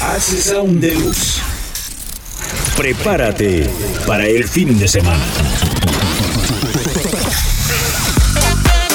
Haces un Deluxe. Prepárate para el fin de semana.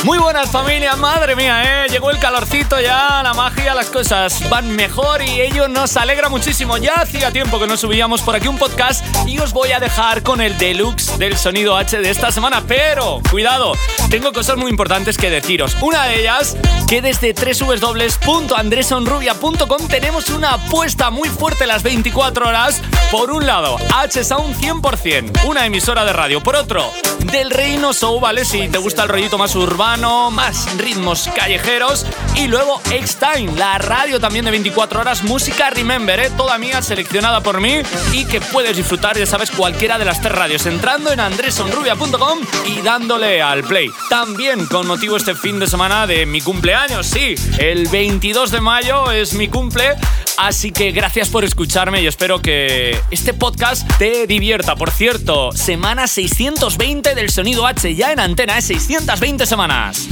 Muy buenas familia, madre mía, ¿eh? Llegó el calorcito ya, la magia, las cosas van mejor y ello nos alegra muchísimo. Ya hacía tiempo que no subíamos por aquí un podcast y os voy a dejar con el deluxe del sonido H de esta semana. Pero, cuidado, tengo cosas muy importantes que deciros. Una de ellas, que desde www.andresonrubia.com tenemos una apuesta muy fuerte las 24 horas. Por un lado, H Sound 100%, una emisora de radio. Por otro, del Reino Show, ¿vale? Si te gusta el rollito más urbano más ritmos callejeros y luego X-Time, la radio también de 24 horas, música Remember, ¿eh? toda mía seleccionada por mí y que puedes disfrutar, ya sabes, cualquiera de las tres radios entrando en andresonrubia.com y dándole al play. También con motivo este fin de semana de mi cumpleaños, sí, el 22 de mayo es mi cumple, así que gracias por escucharme y espero que este podcast te divierta. Por cierto, semana 620 del sonido H ya en antena, es 620 semanas. más.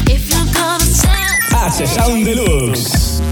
H Sound Deluxe.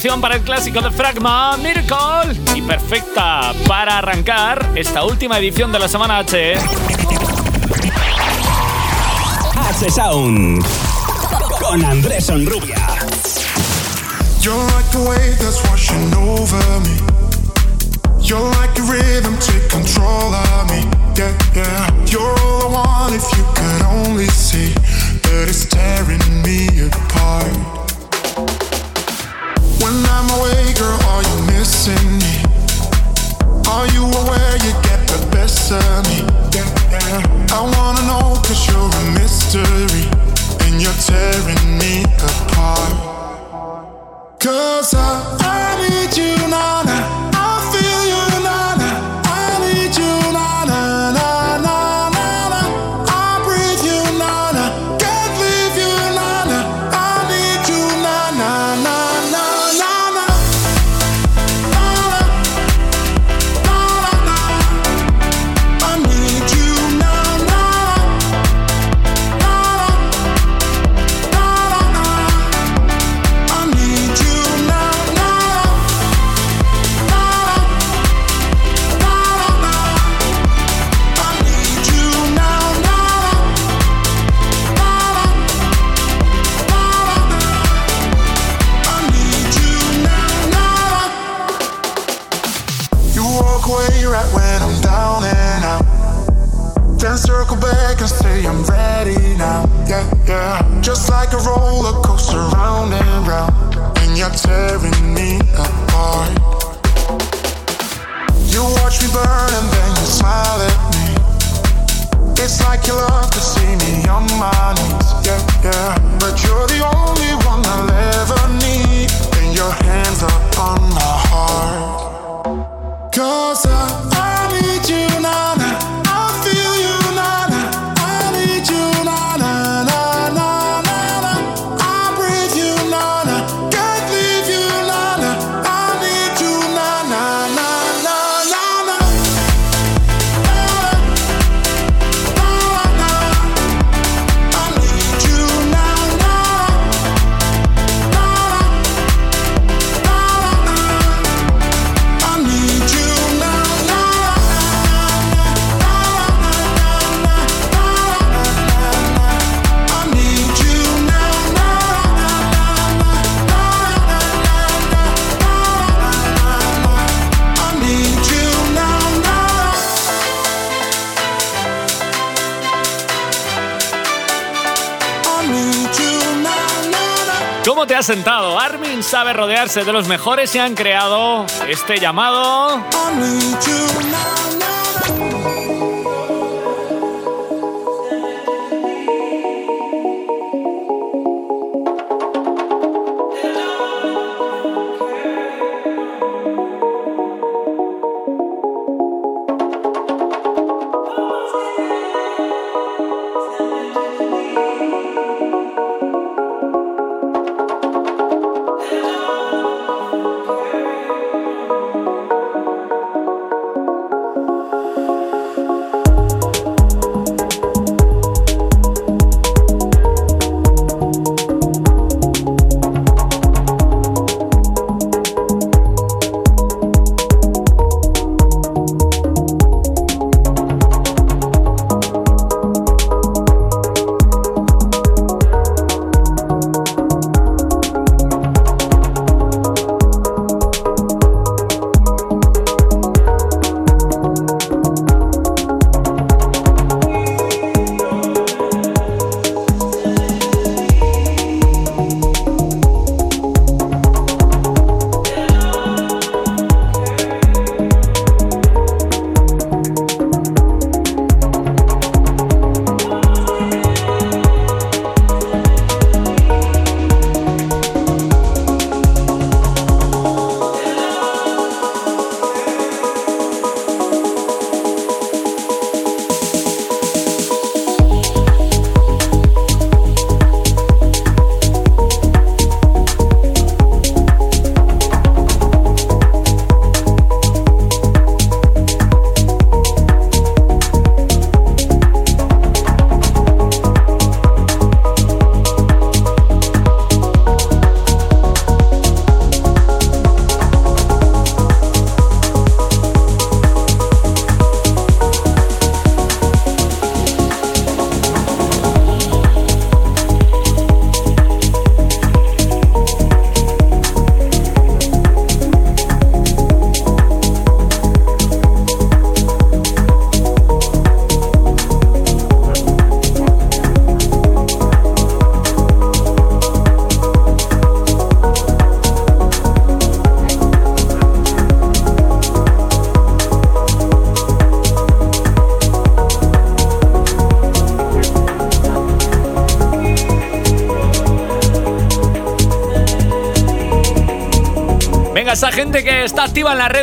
Para el clásico de Fragma, Miracle. Y perfecta para arrancar esta última edición de la semana H. H Sound con Andrés Onrubia. You're like the wave that's washing over me. You're like a rhythm, take control of me. Yeah, yeah. You're all I want if you could only see that it's tearing me apart. Cause I, I wanna know cause you're a mystery, and you're tearing me apart. Cause I need you now, tearing me apart. You watch me burn and then you smile at me. It's like you love to see me on my knees, yeah, yeah. But you're the only one I'll ever need, and your hands are on my heart. Cause I sentado? Armin sabe rodearse de los mejores y han creado este llamado...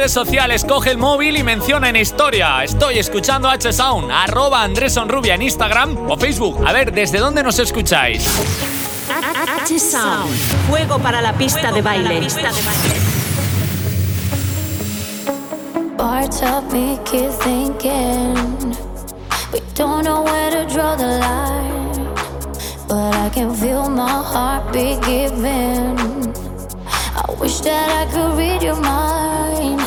redes sociales, coge el móvil y menciona en historia. Estoy escuchando H Sound, arroba Andreson Rubia en Instagram o Facebook. A ver, ¿desde dónde nos escucháis? H Sound, juego para la pista de baile. We don't know where to draw the line, but I can feel my heart be giving. Wish that I could read your mind.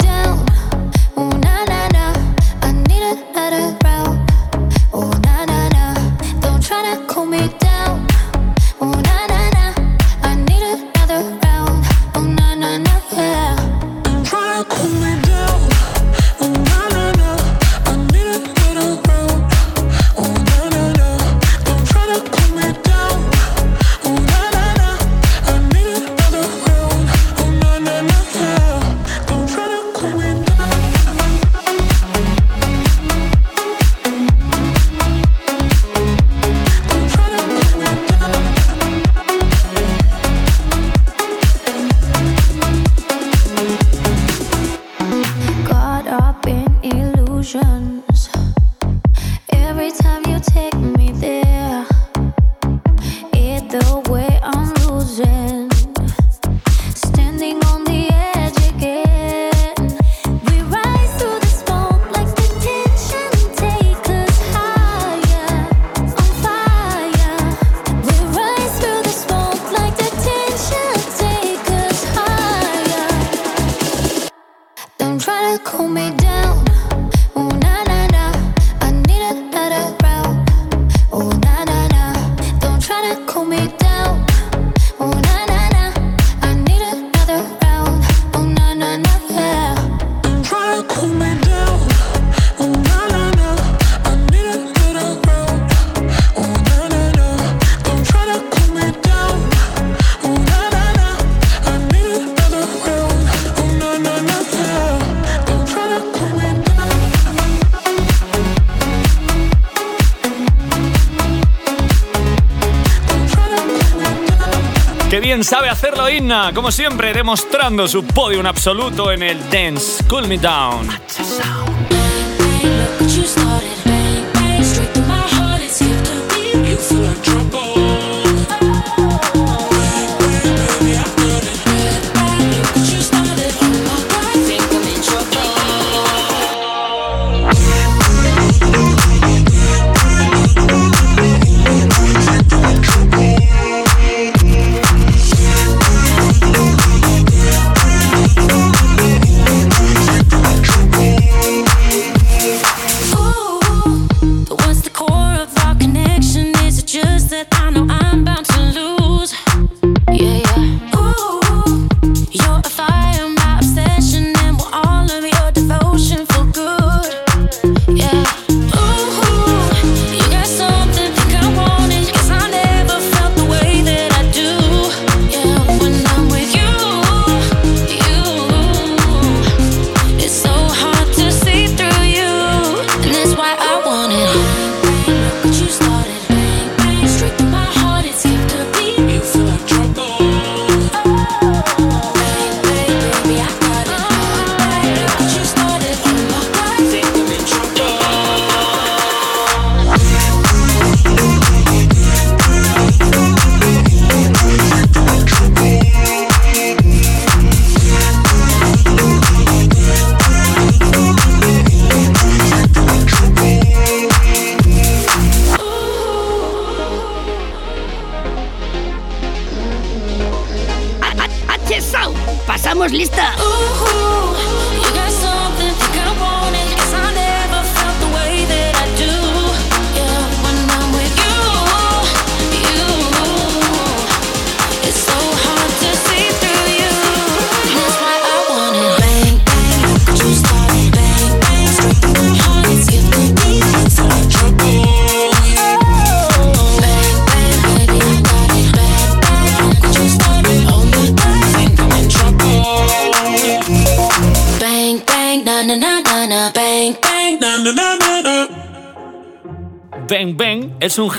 como siempre, demostrando su podio absoluto en el Dance Cool Me Down.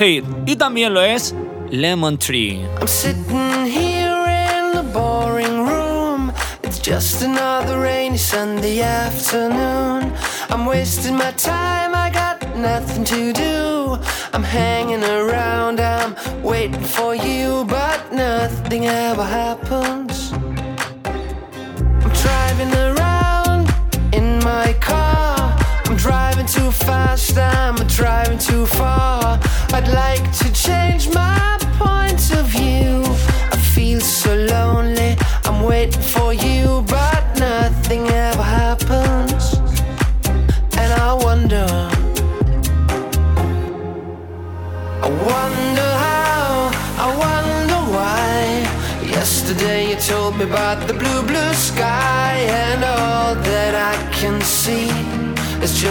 Hit y también lo es Lemon Tree. I'm sitting here in the boring room. It's just another rainy Sunday afternoon. I'm wasting my time, I got nothing to do. I'm hanging around, I'm waiting for you, but nothing ever happens. I'm driving around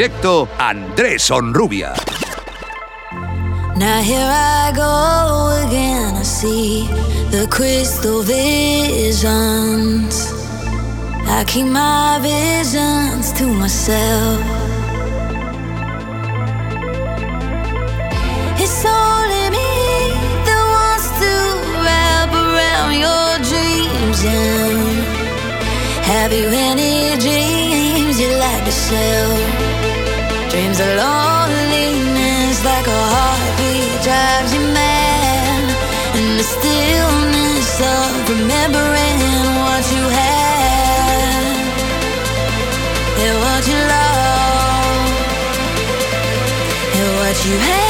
Directo Andrés Onrubia. Now here I go again, I see the crystal visions. I keep my visions to myself. It's only me that wants to wrap around your dreams. And have you any dreams you like to sell? Dreams of loneliness like a heartbeat drives you mad. And the stillness of remembering what you had and what you love and what you had.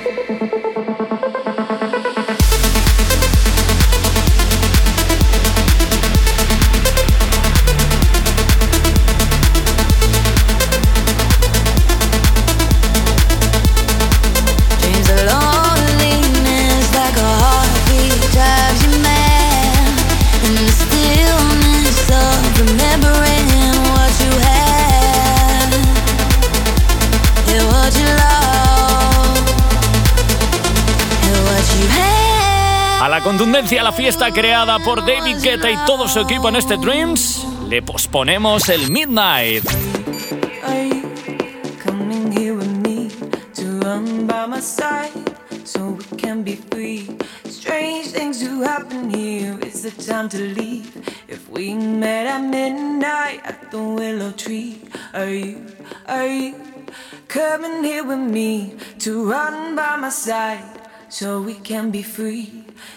Contundencia a la fiesta creada por David Guetta y todo su equipo en este Dreams, le posponemos el Midnight. The time to leave. If we met at midnight at the willow tree, are you, are you coming here with me to run by my side so we can be free?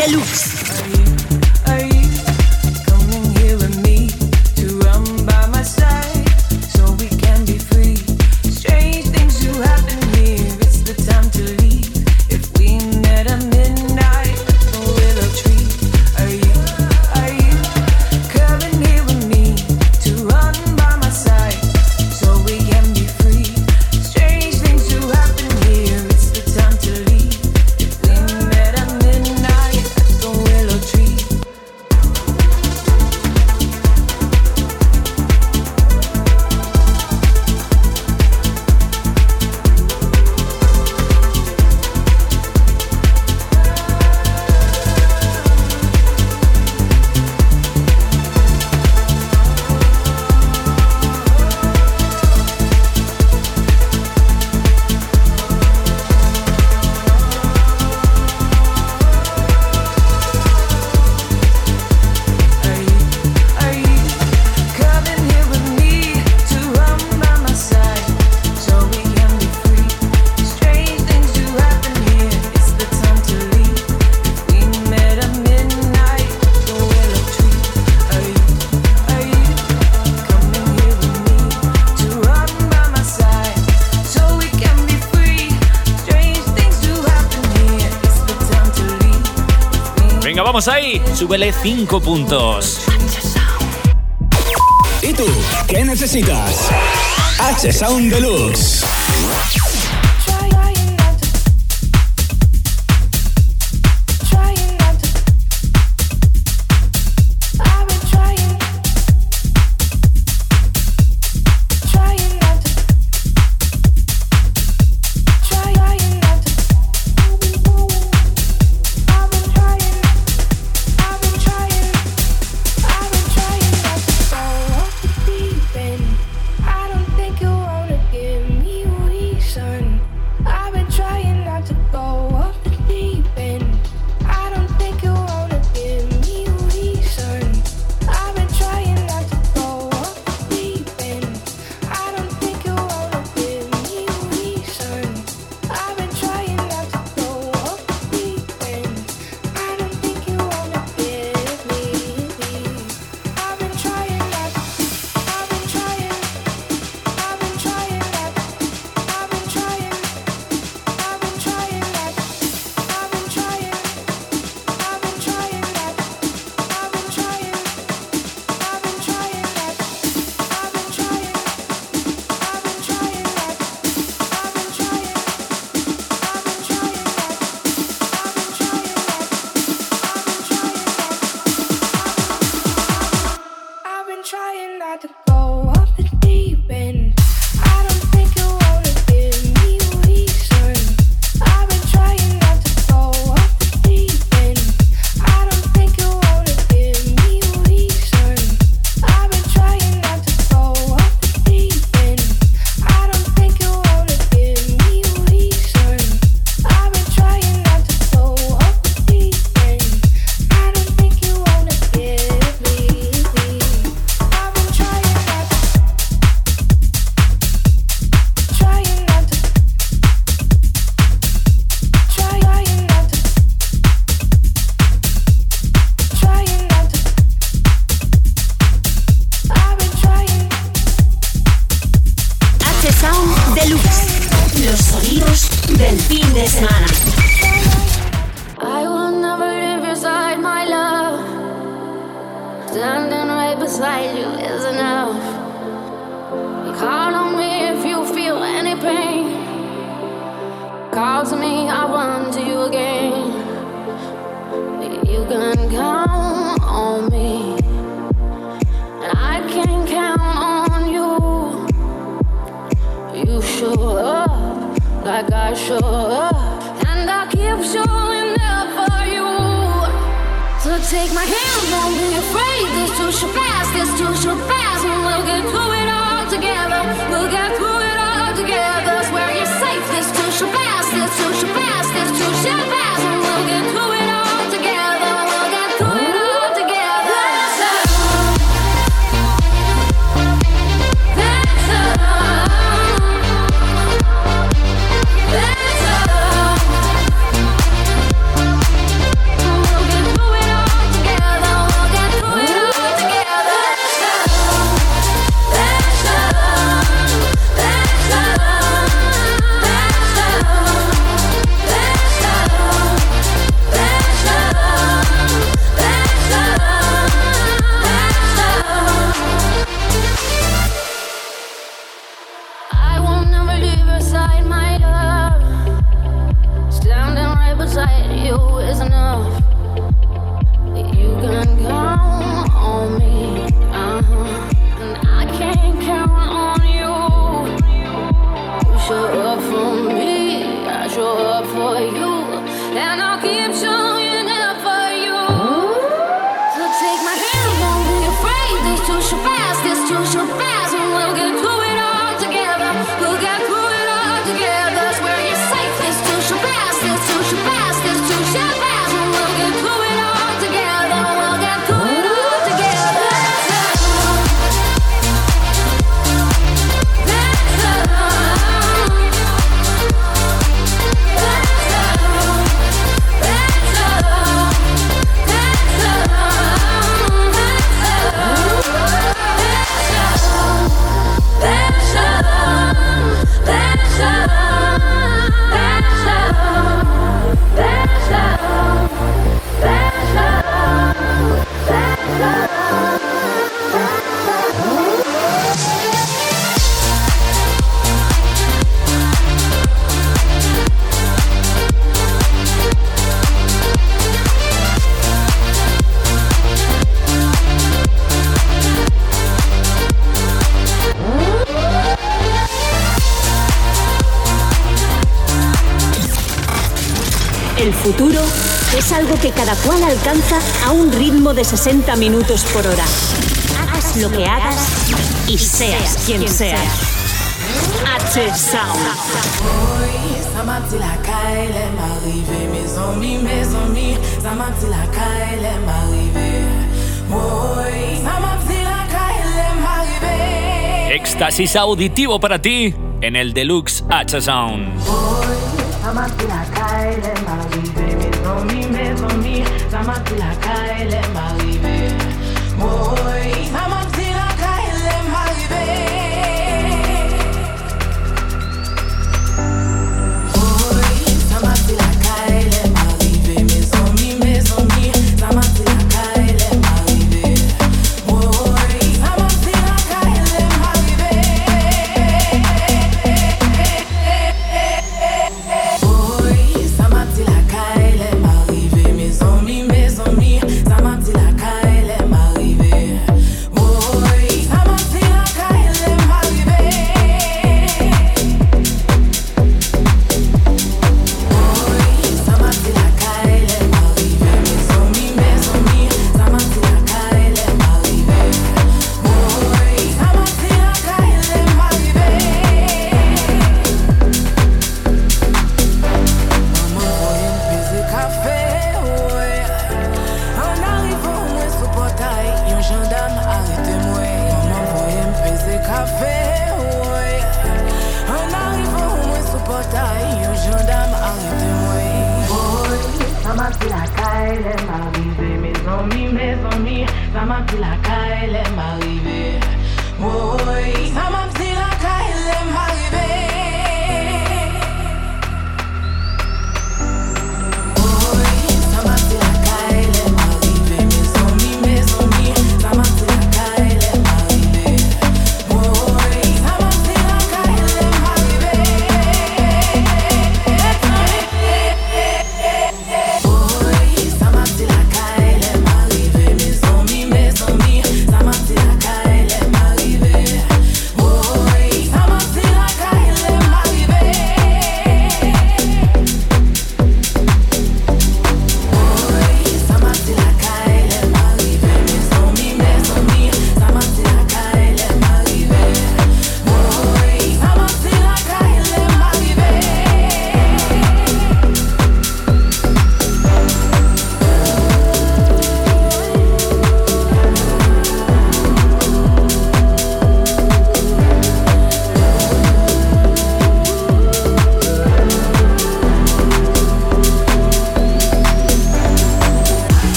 Deluxe. Súbele 5 puntos. ¿Y tú? ¿Qué necesitas? H Sound Deluxe. De 60 minutos por hora. Hagas lo que hagas y seas quien seas. H Sound. Éxtasis auditivo para ti en el Deluxe for me, promis, ça black tout la caille, elle m'arrive. Oh,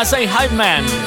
I say hype man.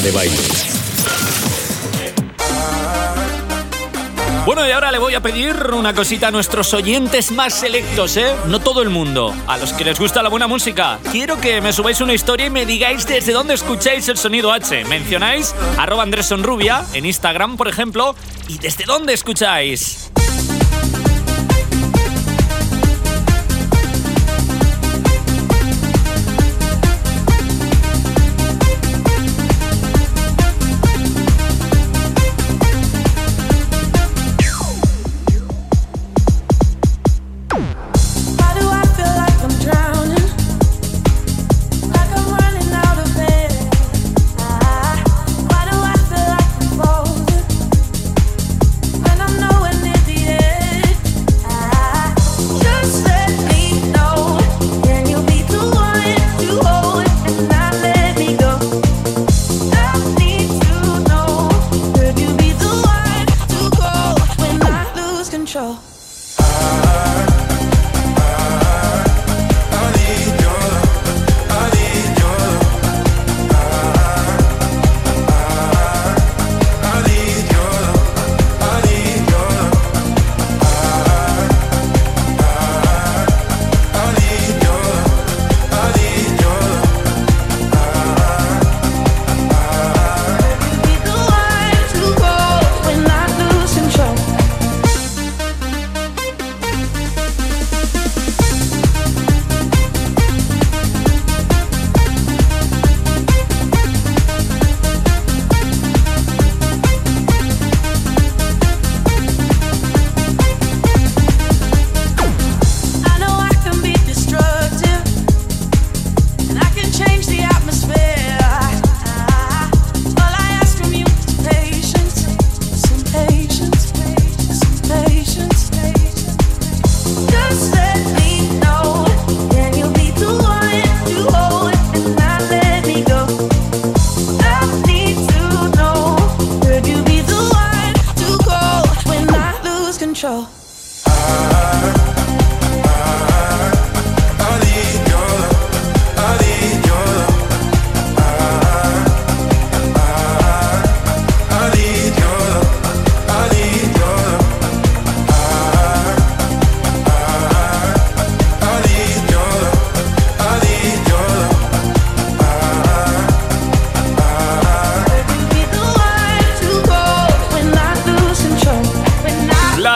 De baile. Bueno, y ahora le voy a pedir una cosita a nuestros oyentes más selectos, ¿eh? No todo el mundo. A los que les gusta la buena música. Quiero que me subáis una historia y me digáis desde dónde escucháis el sonido H. Mencionáis arroba Andrés en Instagram, por ejemplo, y desde dónde escucháis.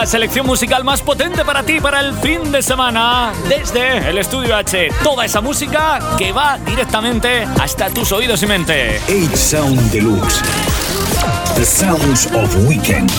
Selección musical más potente para ti para el fin de semana desde el Estudio H. Toda esa música que va directamente hasta tus oídos y mente. 8 Sound Deluxe. The Sounds of Weekend.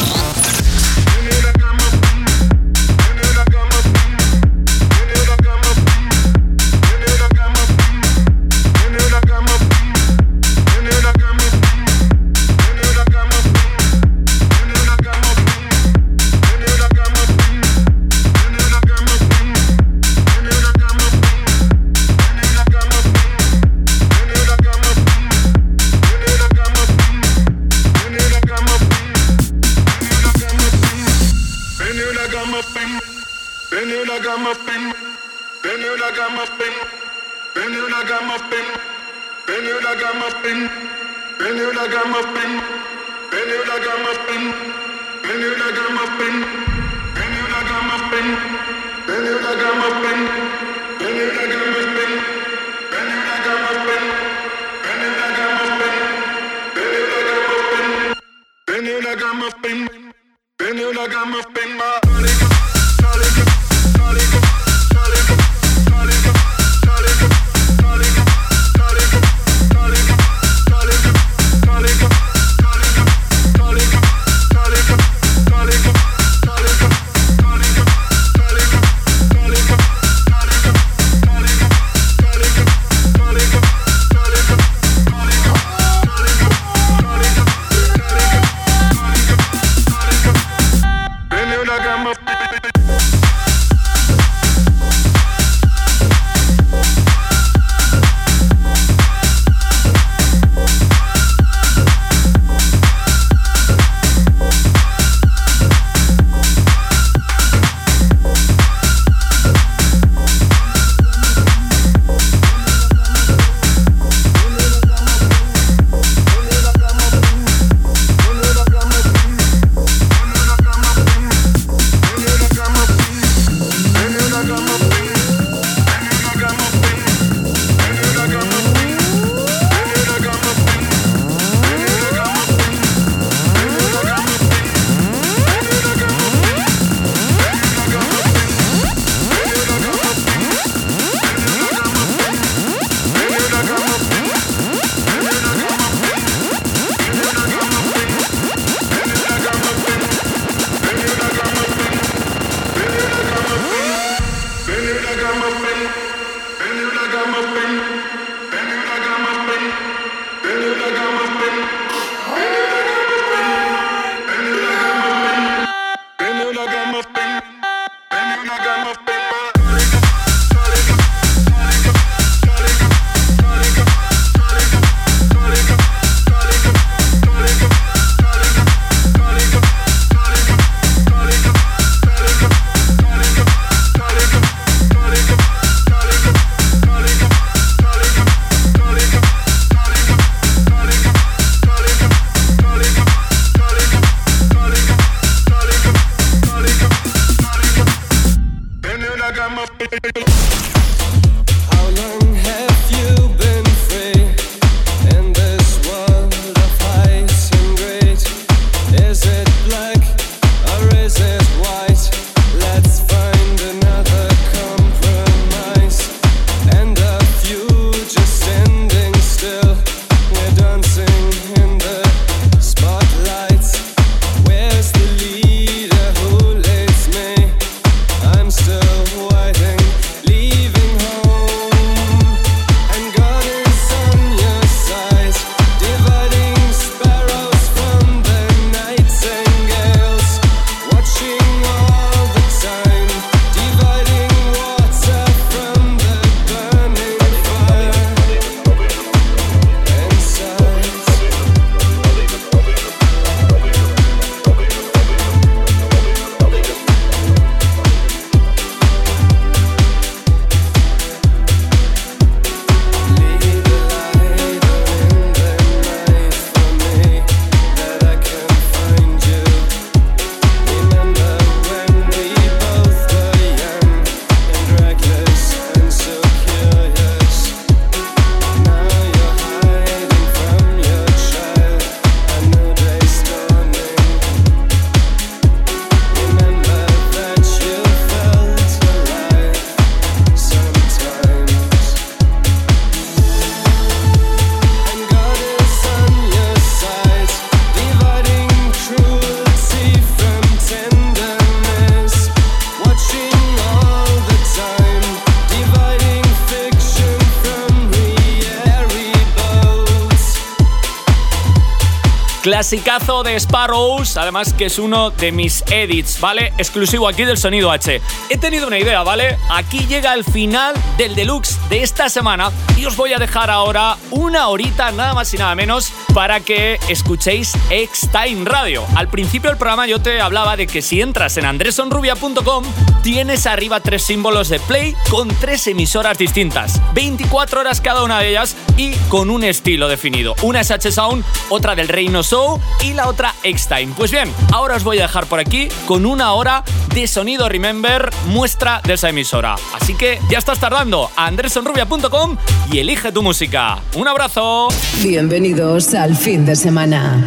Clasicazo de Sparrows, además que es uno de mis edits, ¿vale? Exclusivo aquí del Sonido H. He tenido una idea, ¿vale? Aquí llega el final del deluxe de esta semana y os voy a dejar ahora una horita, nada más y nada menos, para que escuchéis X-Time Radio. Al principio del programa yo te hablaba de que si entras en andresonrubia.com tienes arriba tres símbolos de play con tres emisoras distintas, 24 horas cada una de ellas y con un estilo definido. Una es H-Sound, otra del Reino Show y la otra X-Time. Pues bien, ahora os voy a dejar por aquí con una hora de sonido Remember, muestra de esa emisora. Así que ya estás tardando a andresonrubia.com y elige tu música. Un abrazo. Bienvenidos al fin de semana.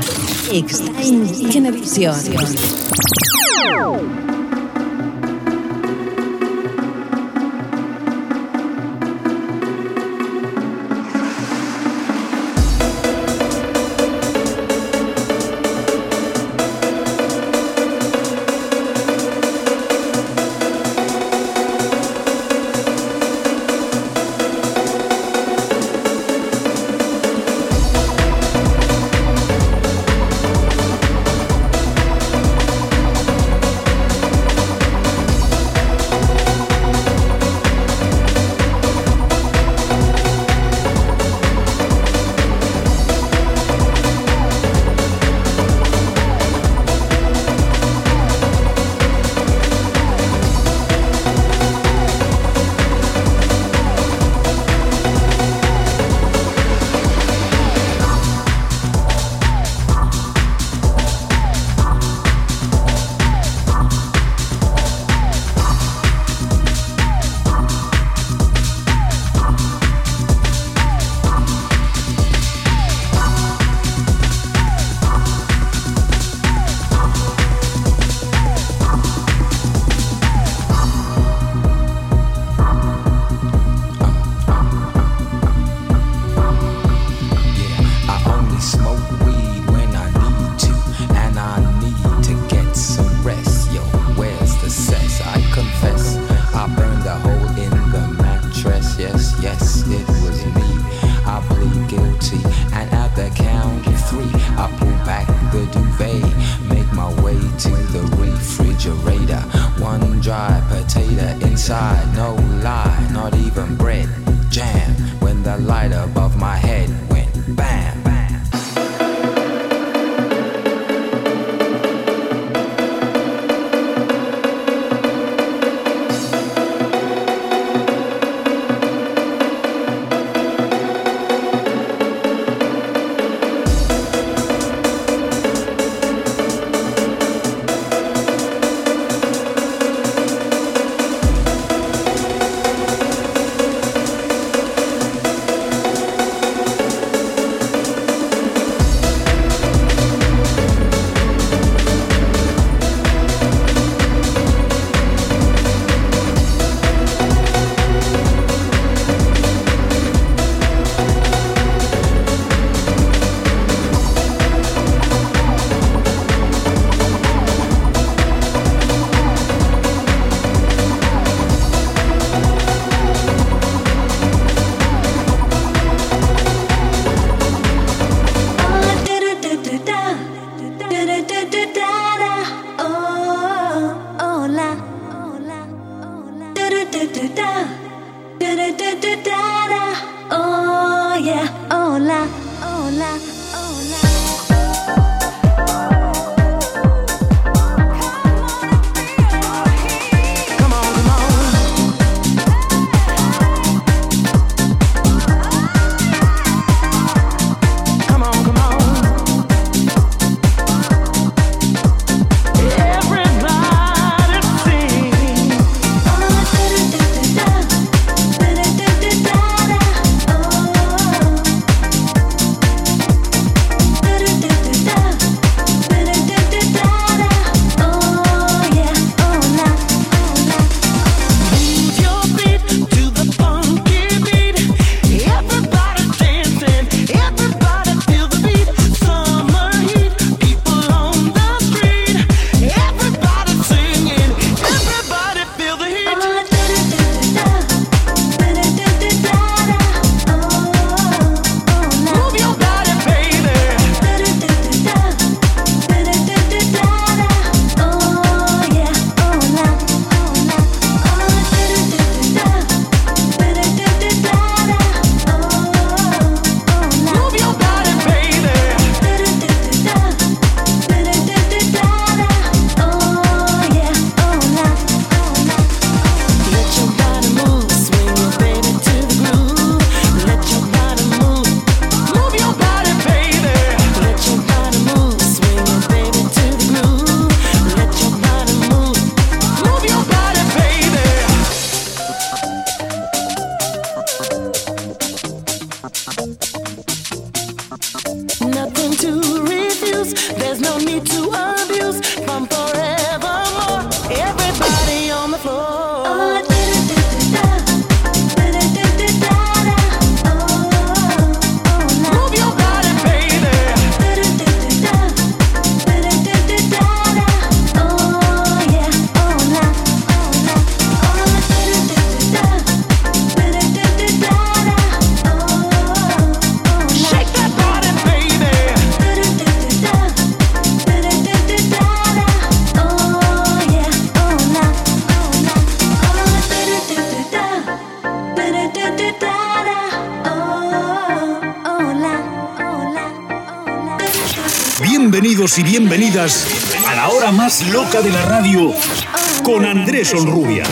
X-Time. A la hora más loca de la radio con Andrés Onrubia.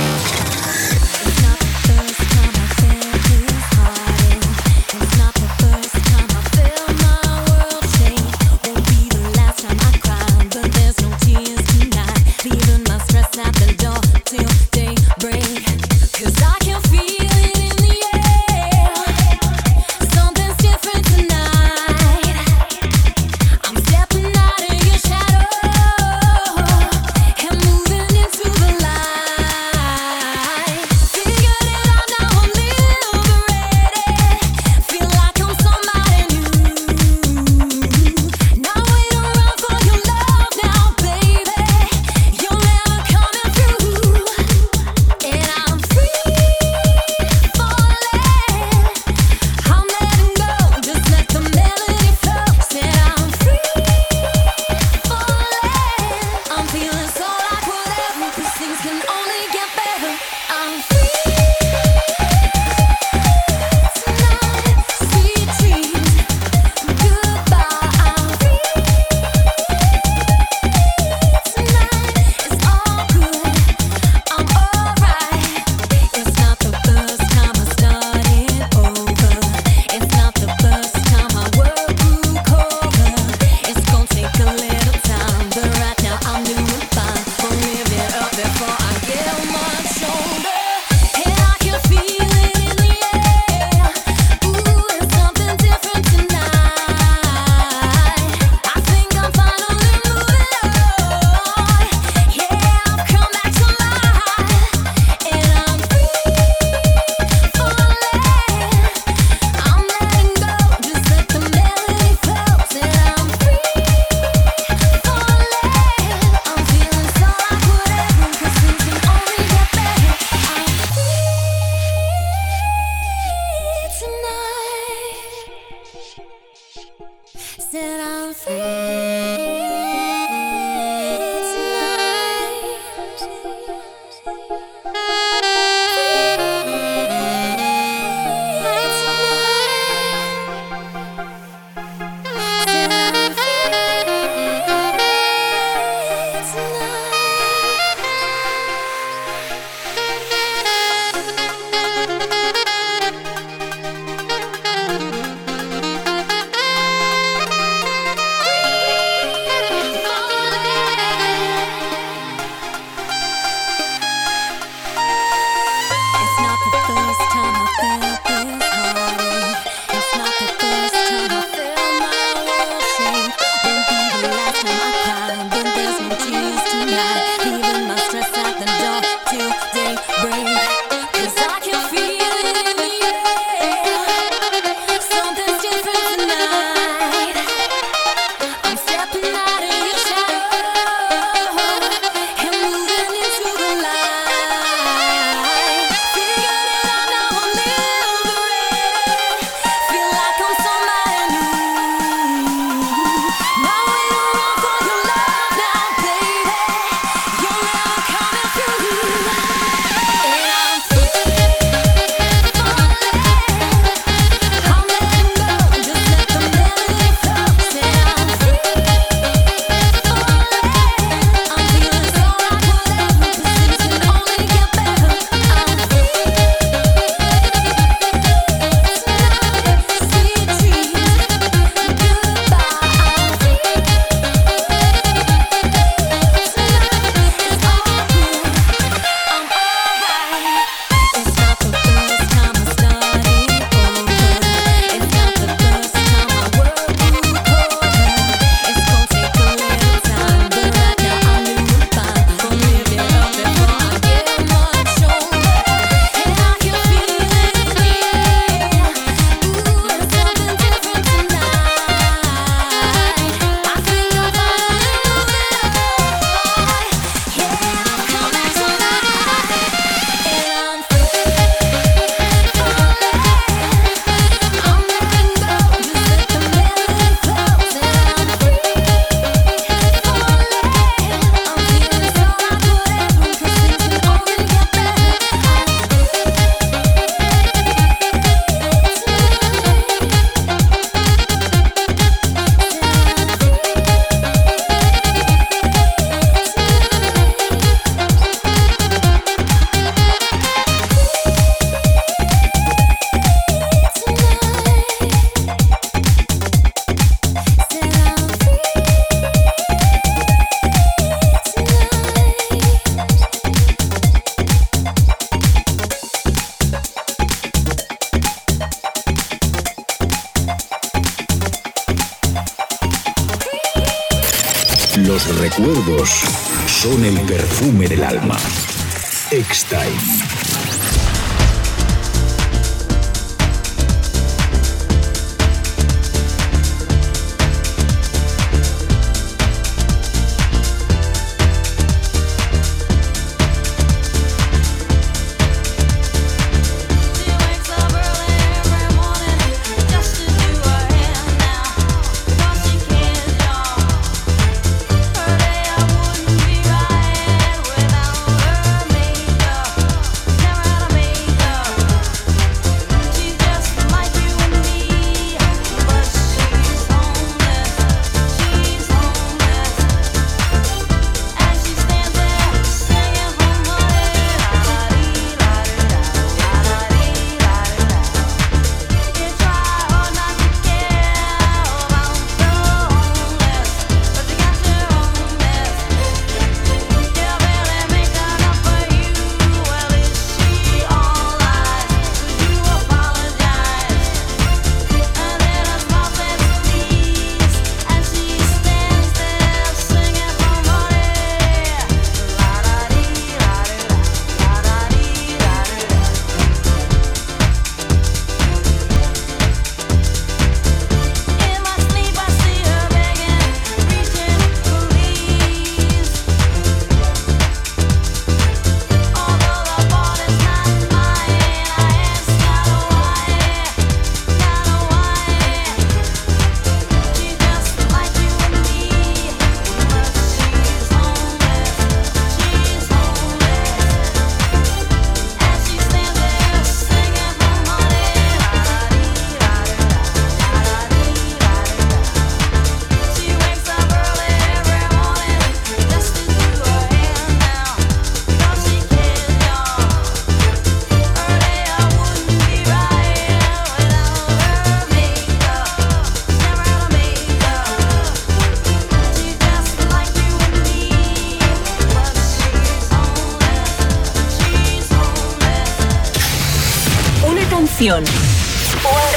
Un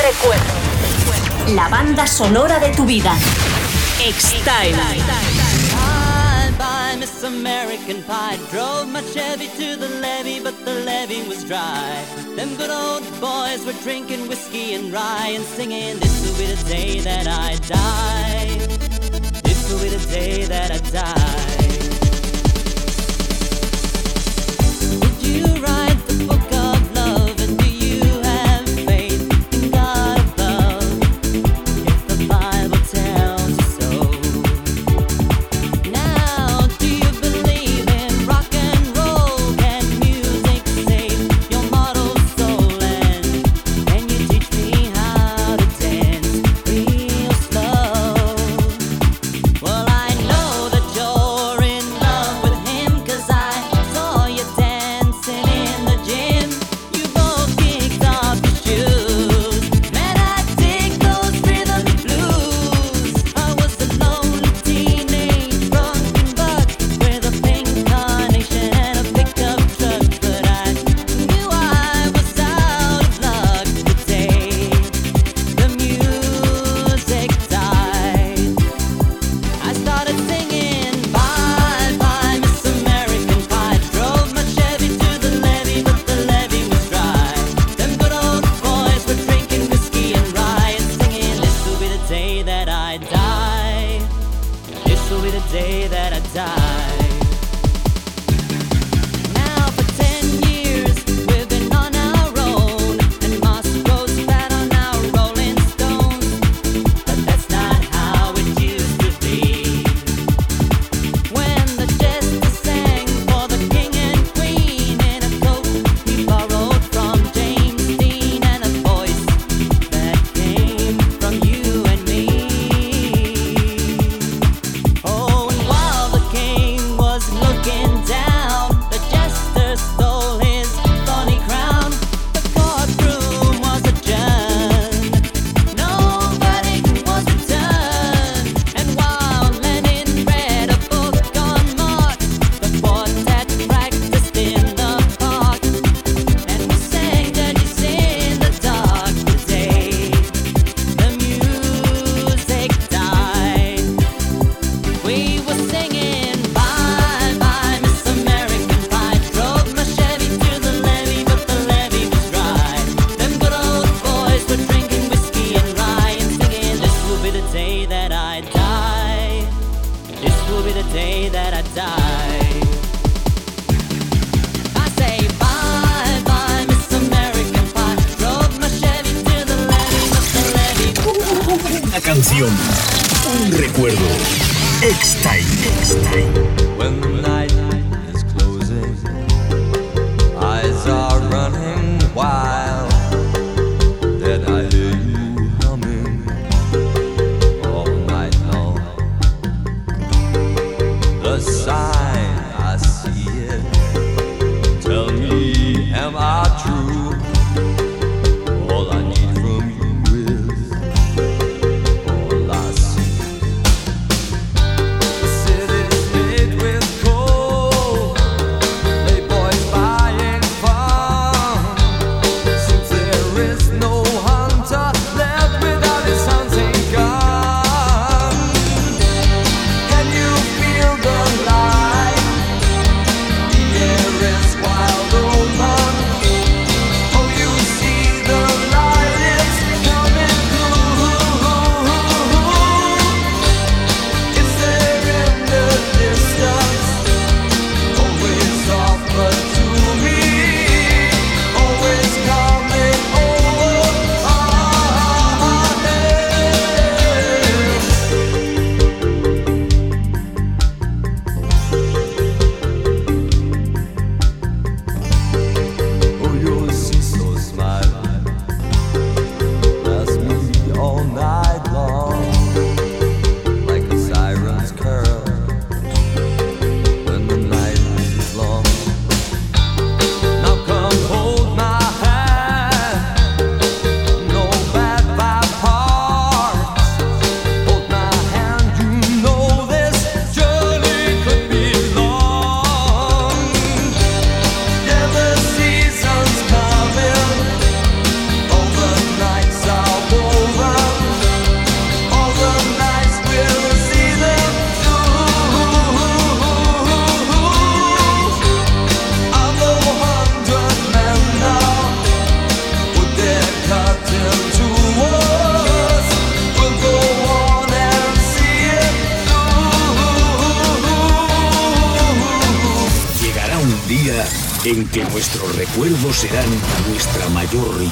recuerdo. La banda sonora de tu vida. X-Time. Miss American Pie drove my Chevy to the levee, but the levee was dry. Them good old boys were drinking whiskey and rye and singing, This will be the day that I die. This will be the day that I die. canción, un recuerdo. Extime. Extime. When the night is closing, eyes are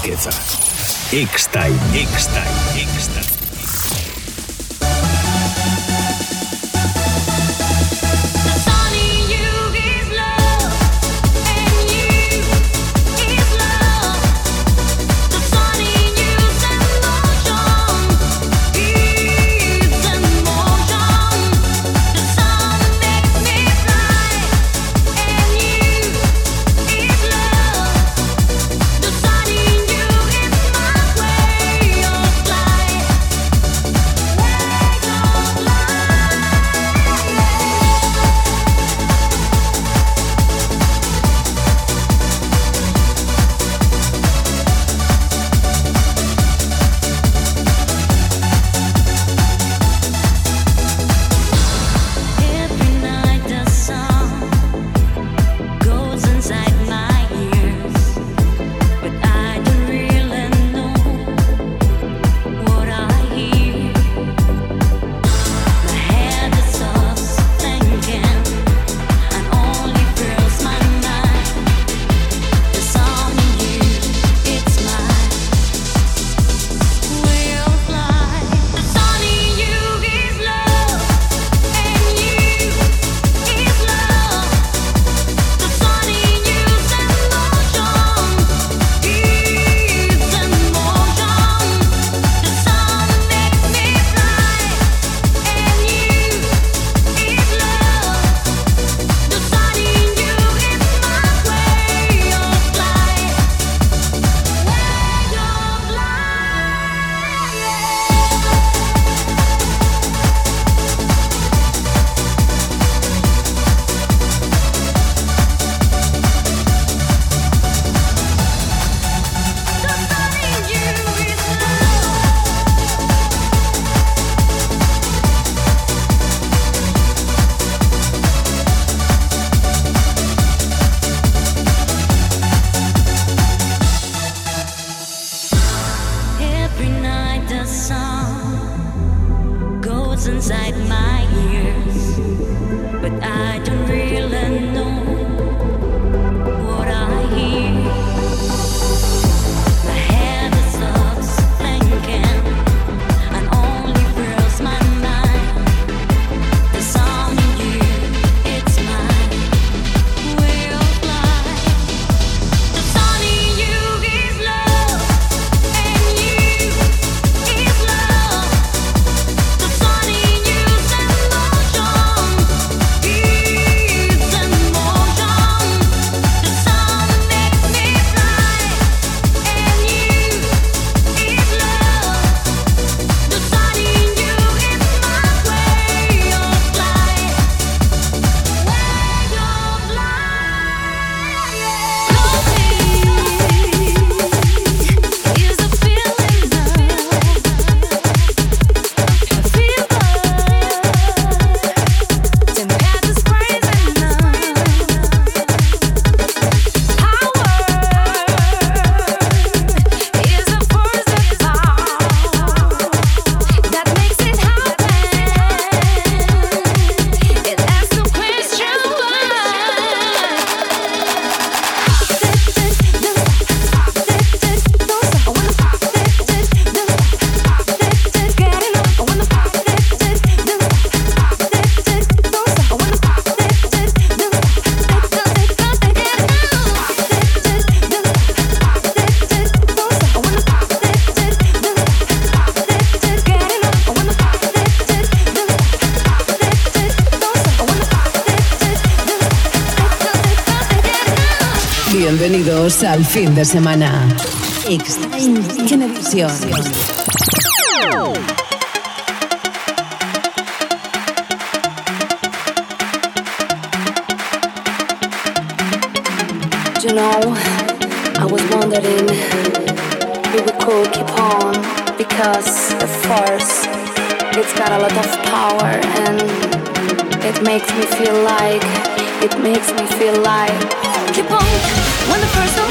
Extra. Fin de semana. You know, I was wondering if we could keep on because the force it's got a lot of power and it makes me feel like it makes me feel like keep on when the first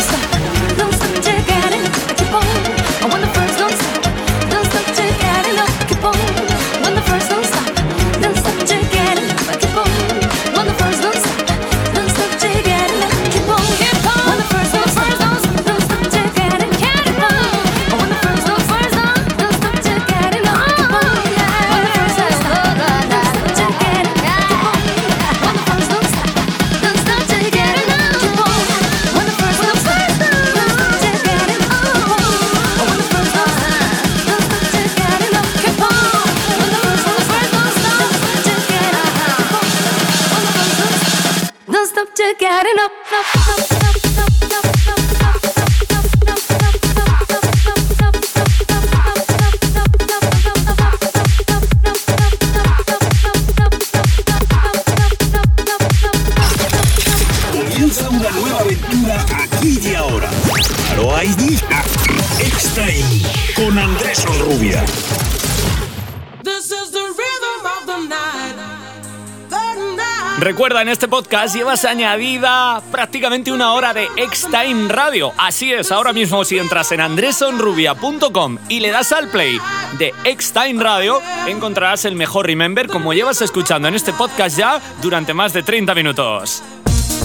En este podcast llevas añadida prácticamente una hora de X-Time Radio. Así es, ahora mismo si entras en andresonrubia.com y le das al play de X-Time Radio, encontrarás el mejor Remember como llevas escuchando en este podcast ya durante más de 30 minutos.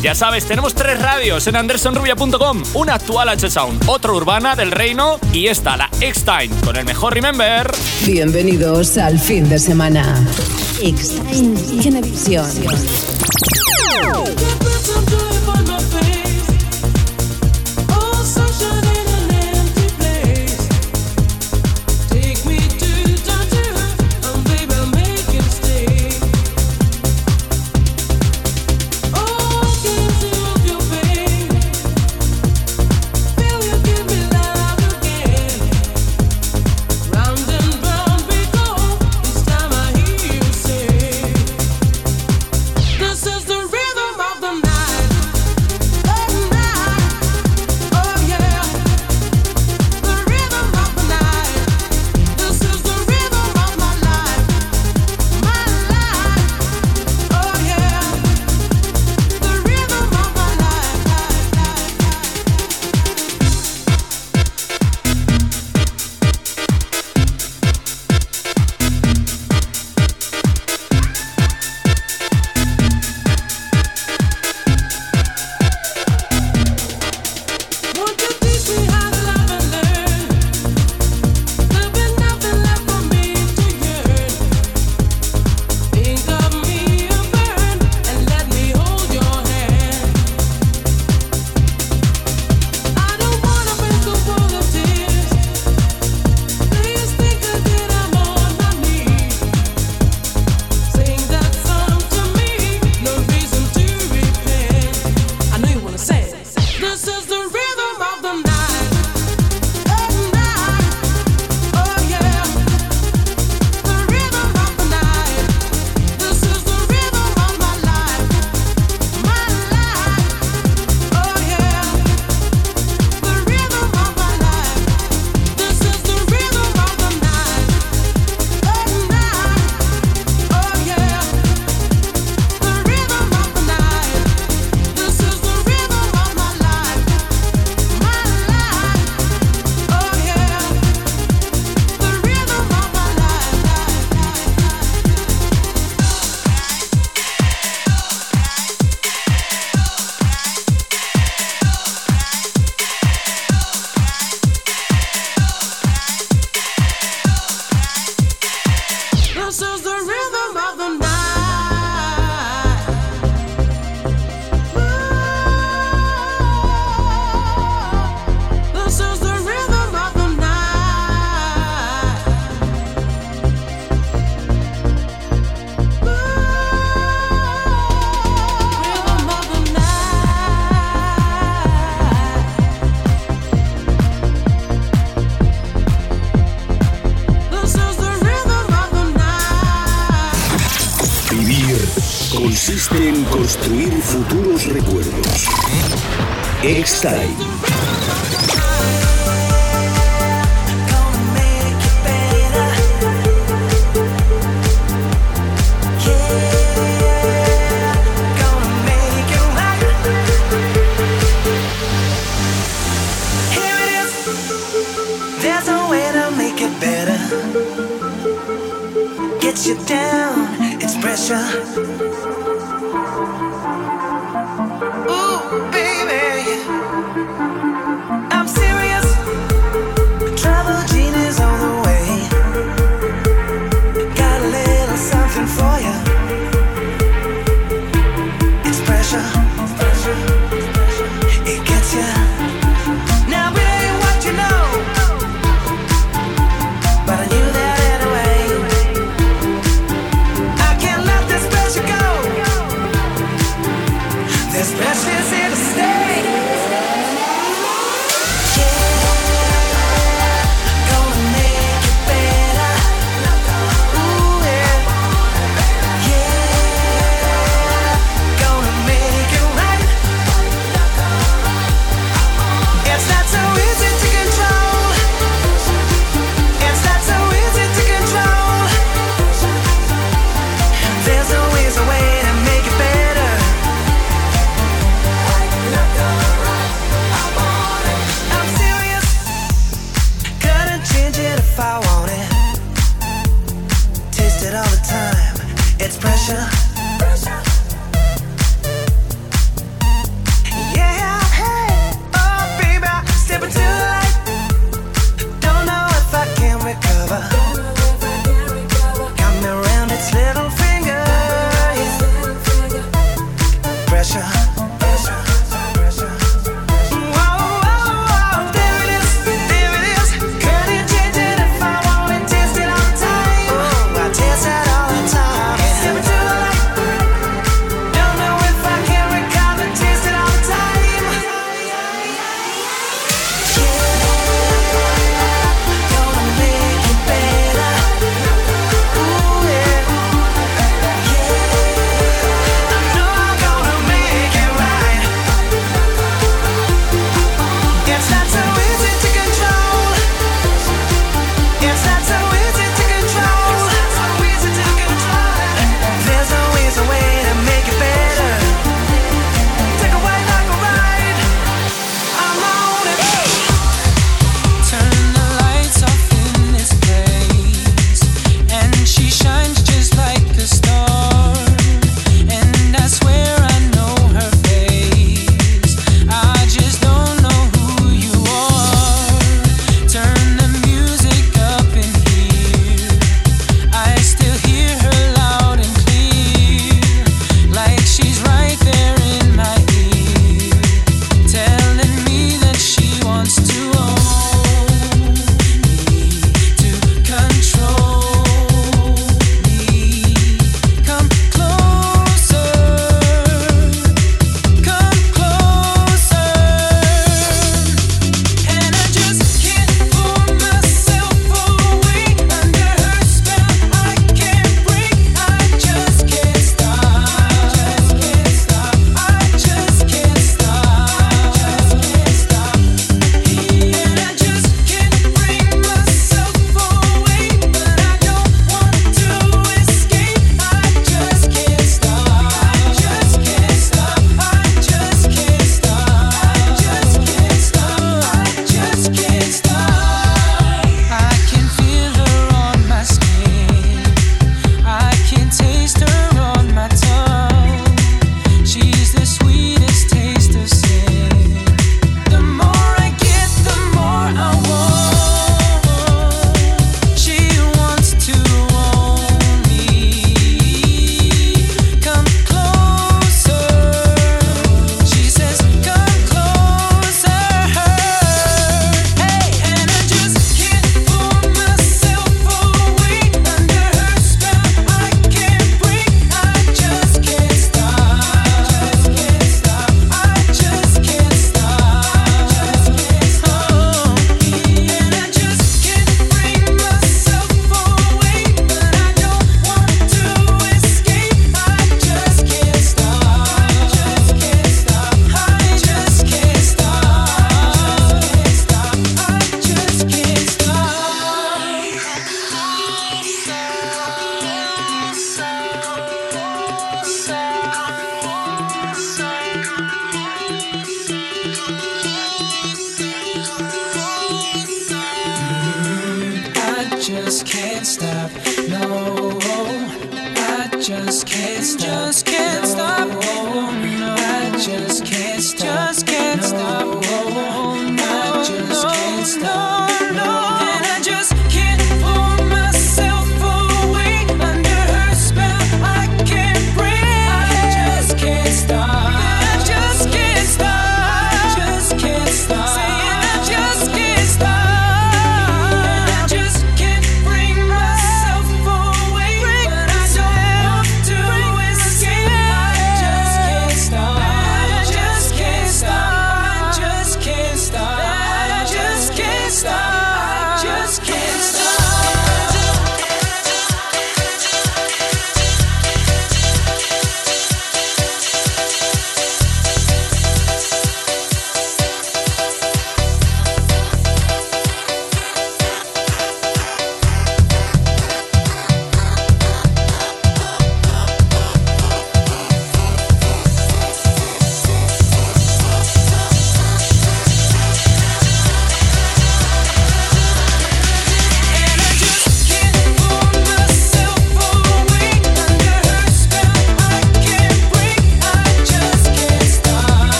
Ya sabes, tenemos tres radios en andersonrubia.com, una actual H-Sound, otra urbana del reino y esta, la X-Time, con el mejor Remember. Bienvenidos al fin de semana. Extreme Generación. Ooh.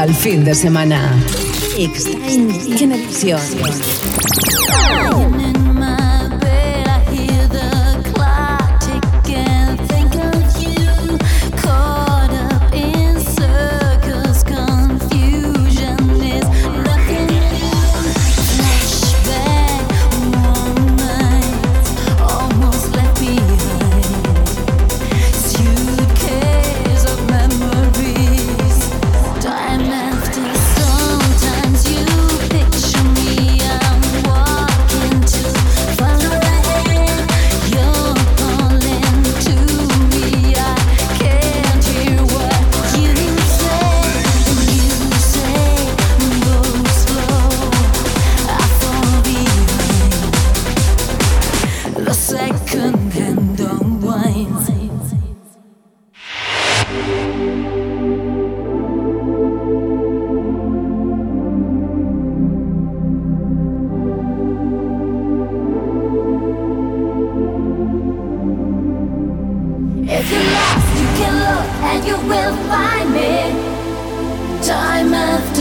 Al fin de semana. Extime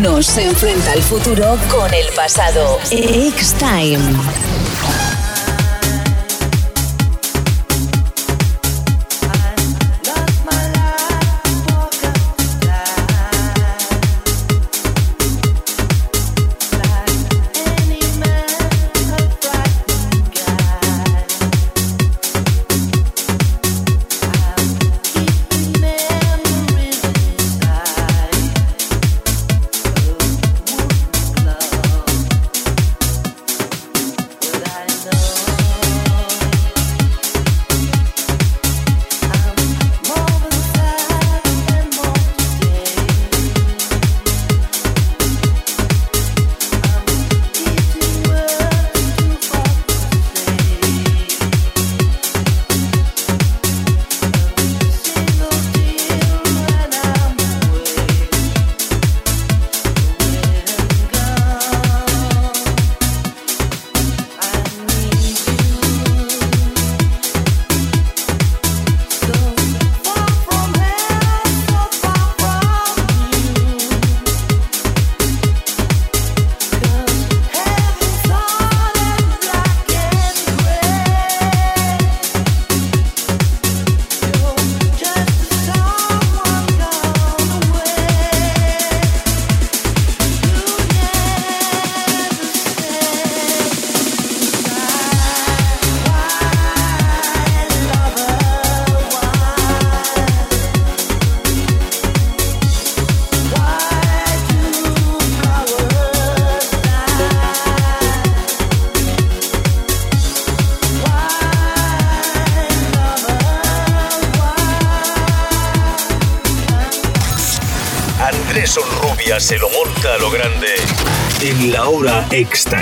Generation. se enfrenta al futuro con el pasado. X-Time. Mixtape.